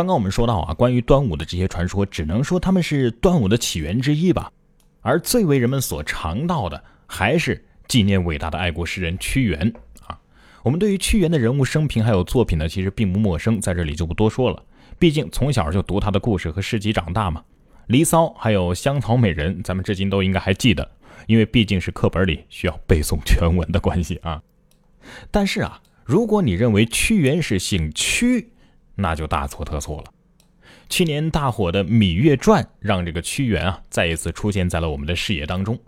刚刚我们说到啊，关于端午的这些传说，只能说他们是端午的起源之一吧。而最为人们所尝到的，还是纪念伟大的爱国诗人屈原啊。我们对于屈原的人物生平还有作品呢，其实并不陌生，在这里就不多说了。毕竟从小就读他的故事和诗集长大嘛，《离骚》还有《香草美人》，咱们至今都应该还记得，因为毕竟是课本里需要背诵全文的关系啊。但是啊，如果你认为屈原是姓屈，那就大错特错了。去年大火的《芈月传》让这个屈原啊再一次出现在了我们的视野当中。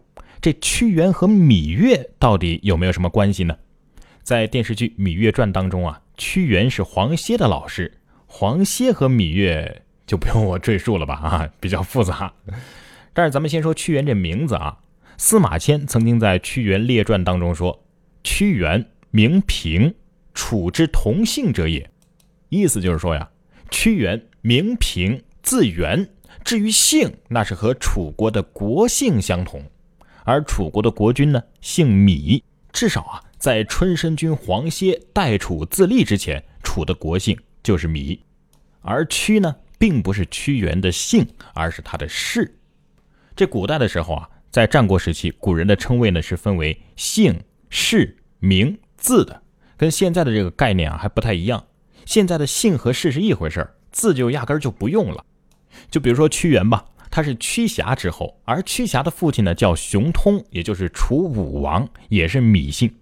这屈原和芈月到底有没有什么关系呢？在电视剧《芈月传》当中啊，屈原是黄歇的老师，黄歇和芈月就不用我赘述了吧啊，比较复杂。但是咱们先说屈原这名字啊，司马迁曾经在《屈原列传》当中说：“屈原名平，楚之同姓者也。”意思就是说呀，屈原名平，字原，至于姓，那是和楚国的国姓相同。而楚国的国君呢，姓芈，至少啊，在春申君黄歇代楚自立之前，楚的国姓就是芈。而屈呢，并不是屈原的姓，而是他的氏。这古代的时候啊，在战国时期，古人的称谓呢是分为姓、氏、名、字的，跟现在的这个概念啊还不太一样。现在的姓和氏是一回事儿，字就压根儿就不用了。就比如说屈原吧，他是屈瑕之后，而屈瑕的父亲呢叫熊通，也就是楚武王，也是芈姓。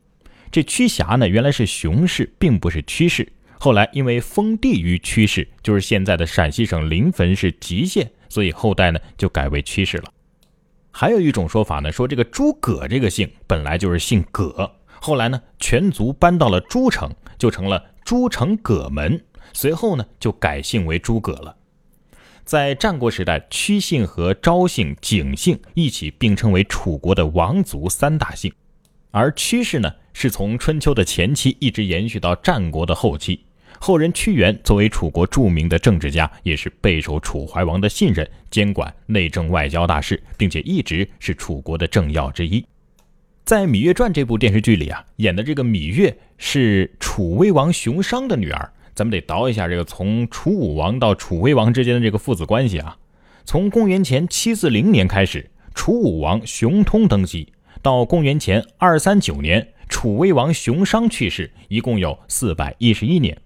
这屈瑕呢原来是熊氏，并不是屈氏。后来因为封地于屈氏，就是现在的陕西省临汾市吉县，所以后代呢就改为屈氏了。还有一种说法呢，说这个诸葛这个姓本来就是姓葛，后来呢全族搬到了诸城，就成了。诸城葛门，随后呢就改姓为诸葛了。在战国时代，屈姓和昭姓、景姓一起并称为楚国的王族三大姓。而屈氏呢，是从春秋的前期一直延续到战国的后期。后人屈原作为楚国著名的政治家，也是备受楚怀王的信任，监管内政外交大事，并且一直是楚国的政要之一。在《芈月传》这部电视剧里啊，演的这个芈月是楚威王熊商的女儿。咱们得倒一下这个从楚武王到楚威王之间的这个父子关系啊。从公元前七四零年开始，楚武王熊通登基，到公元前二三九年，楚威王熊商去世，一共有四百一十一年。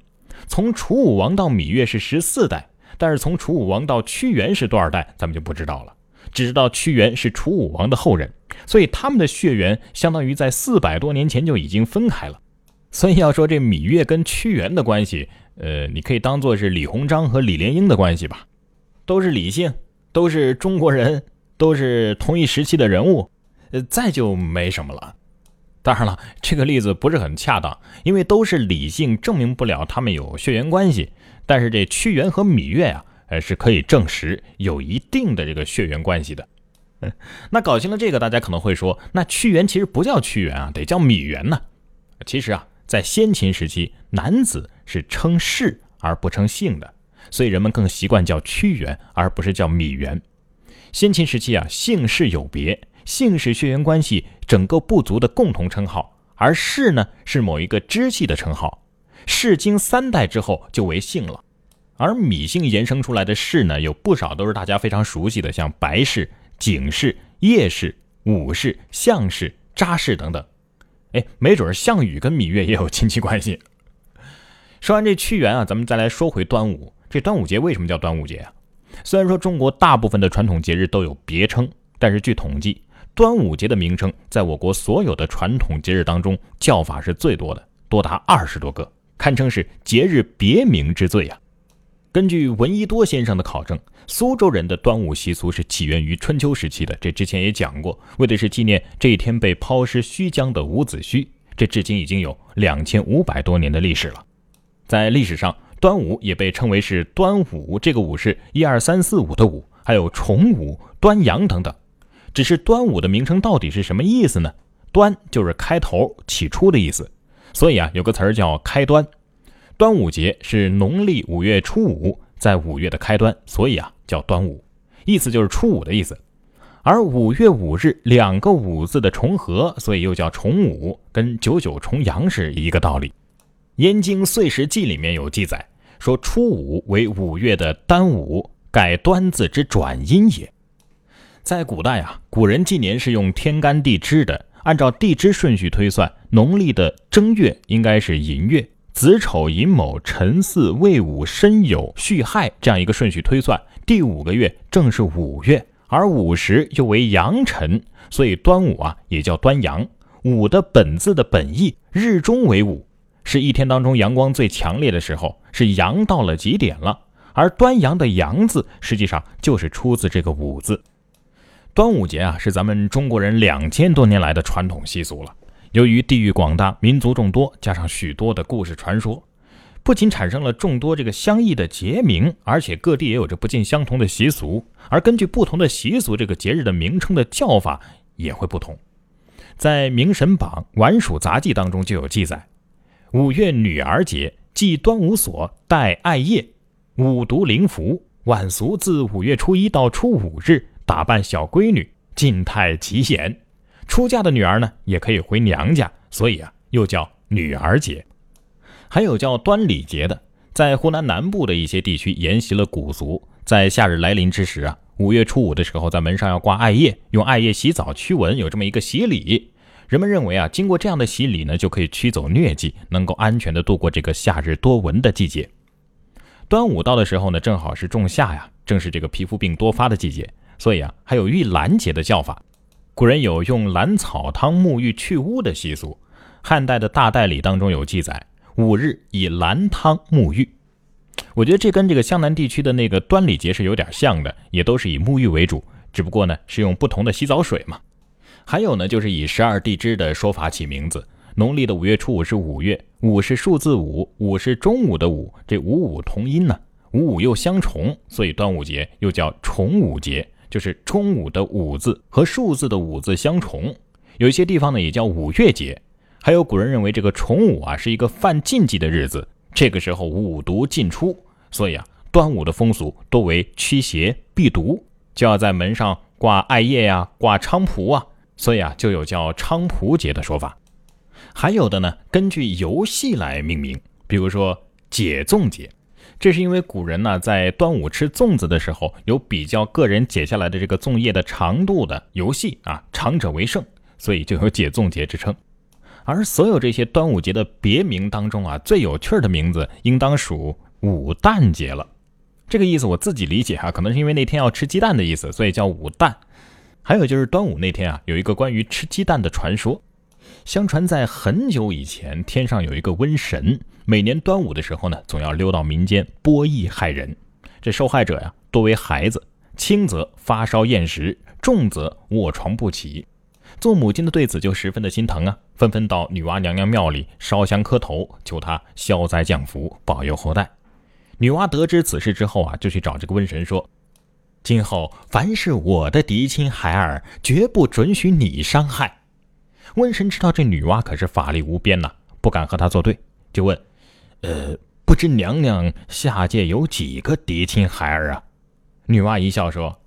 从楚武王到芈月是十四代，但是从楚武王到屈原是多少代，咱们就不知道了。只知道屈原是楚武王的后人，所以他们的血缘相当于在四百多年前就已经分开了。所以要说这芈月跟屈原的关系，呃，你可以当做是李鸿章和李莲英的关系吧，都是李姓，都是中国人，都是同一时期的人物，呃，再就没什么了。当然了，这个例子不是很恰当，因为都是李姓，证明不了他们有血缘关系。但是这屈原和芈月呀。呃，是可以证实有一定的这个血缘关系的。那搞清了这个，大家可能会说，那屈原其实不叫屈原啊，得叫芈原呢。其实啊，在先秦时期，男子是称氏而不称姓的，所以人们更习惯叫屈原，而不是叫芈原。先秦时期啊，姓氏有别，姓氏血缘关系整个部族的共同称号，而氏呢是某一个支系的称号。氏经三代之后就为姓了。而芈姓延伸出来的氏呢，有不少都是大家非常熟悉的，像白氏、景氏、叶氏、武氏、项氏、扎氏等等。哎，没准项羽跟芈月也有亲戚关系。说完这屈原啊，咱们再来说回端午。这端午节为什么叫端午节啊？虽然说中国大部分的传统节日都有别称，但是据统计，端午节的名称在我国所有的传统节日当中叫法是最多的，多达二十多个，堪称是节日别名之最啊。根据闻一多先生的考证，苏州人的端午习俗是起源于春秋时期的。这之前也讲过，为的是纪念这一天被抛尸须江的伍子胥。这至今已经有两千五百多年的历史了。在历史上，端午也被称为是端午，这个午是一二三四五的午，还有重午、端阳等等。只是端午的名称到底是什么意思呢？端就是开头、起初的意思，所以啊，有个词儿叫开端。端午节是农历五月初五，在五月的开端，所以啊叫端午，意思就是初五的意思。而五月五日两个五字的重合，所以又叫重五，跟九九重阳是一个道理。《燕京岁时记》里面有记载，说初五为五月的端午，盖端字之转音也。在古代啊，古人纪年是用天干地支的，按照地支顺序推算，农历的正月应该是寅月，子丑寅卯辰巳未午申酉戌亥这样一个顺序推算，第五个月正是五月，而午时又为阳辰，所以端午啊也叫端阳。午的本字的本意，日中为午，是一天当中阳光最强烈的时候，是阳到了极点了。而端阳的阳字，实际上就是出自这个午字。端午节啊，是咱们中国人两千多年来的传统习俗了。由于地域广大、民族众多，加上许多的故事传说，不仅产生了众多这个相异的节名，而且各地也有着不尽相同的习俗。而根据不同的习俗，这个节日的名称的叫法也会不同。在《明神榜·晚蜀杂记》当中就有记载：五月女儿节，祭端午所，戴艾叶，五毒灵符。晚俗自五月初一到初五日，打扮小闺女，静态吉言。出嫁的女儿呢，也可以回娘家，所以啊，又叫女儿节。还有叫端礼节的，在湖南南部的一些地区沿袭了古俗，在夏日来临之时啊。五月初五的时候，在门上要挂艾叶，用艾叶洗澡驱蚊，有这么一个洗礼。人们认为啊，经过这样的洗礼呢，就可以驱走疟疾，能够安全的度过这个夏日多蚊的季节。端午到的时候呢，正好是仲夏呀，正是这个皮肤病多发的季节，所以啊，还有浴兰节的叫法。古人有用兰草汤沐浴去污的习俗，汉代的大代理当中有记载，五日以兰汤沐浴。我觉得这跟这个湘南地区的那个端礼节是有点像的，也都是以沐浴为主，只不过呢是用不同的洗澡水嘛。还有呢，就是以十二地支的说法起名字。农历的五月初五是五月，五是数字五，五是中午的午，这五五同音呢，五五又相重，所以端午节又叫重午节，就是中午的午字和数字的五字相重。有些地方呢也叫五月节。还有古人认为这个重午啊是一个犯禁忌的日子。这个时候五毒尽出，所以啊，端午的风俗多为驱邪避毒，就要在门上挂艾叶呀，挂菖蒲啊，所以啊，就有叫菖蒲节的说法。还有的呢，根据游戏来命名，比如说解粽节，这是因为古人呢在端午吃粽子的时候，有比较个人解下来的这个粽叶的长度的游戏啊，长者为胜，所以就有解粽节之称。而所有这些端午节的别名当中啊，最有趣的名字应当属五蛋节了。这个意思我自己理解哈，可能是因为那天要吃鸡蛋的意思，所以叫五蛋。还有就是端午那天啊，有一个关于吃鸡蛋的传说。相传在很久以前，天上有一个瘟神，每年端午的时候呢，总要溜到民间播疫害人。这受害者呀，多为孩子，轻则发烧厌食，重则卧床不起。做母亲的对此就十分的心疼啊，纷纷到女娲娘娘庙里烧香磕头，求她消灾降福，保佑后代。女娲得知此事之后啊，就去找这个瘟神说：“今后凡是我的嫡亲孩儿，绝不准许你伤害。”瘟神知道这女娲可是法力无边呐，不敢和她作对，就问：“呃，不知娘娘下界有几个嫡亲孩儿啊？”女娲一笑说：“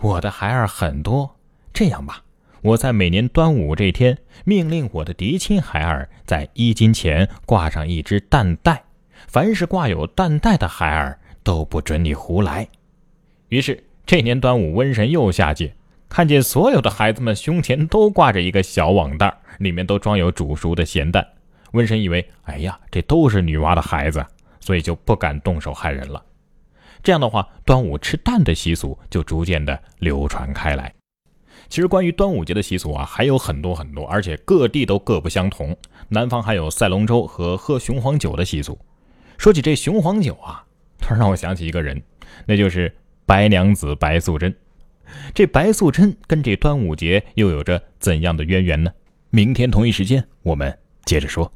我的孩儿很多，这样吧。”我在每年端午这天，命令我的嫡亲孩儿在衣襟前挂上一只蛋带，凡是挂有蛋带的孩儿都不准你胡来。于是这年端午，瘟神又下界，看见所有的孩子们胸前都挂着一个小网袋，里面都装有煮熟的咸蛋。瘟神以为，哎呀，这都是女娲的孩子，所以就不敢动手害人了。这样的话，端午吃蛋的习俗就逐渐的流传开来。其实关于端午节的习俗啊，还有很多很多，而且各地都各不相同。南方还有赛龙舟和喝雄黄酒的习俗。说起这雄黄酒啊，突然让我想起一个人，那就是白娘子白素贞。这白素贞跟这端午节又有着怎样的渊源呢？明天同一时间我们接着说。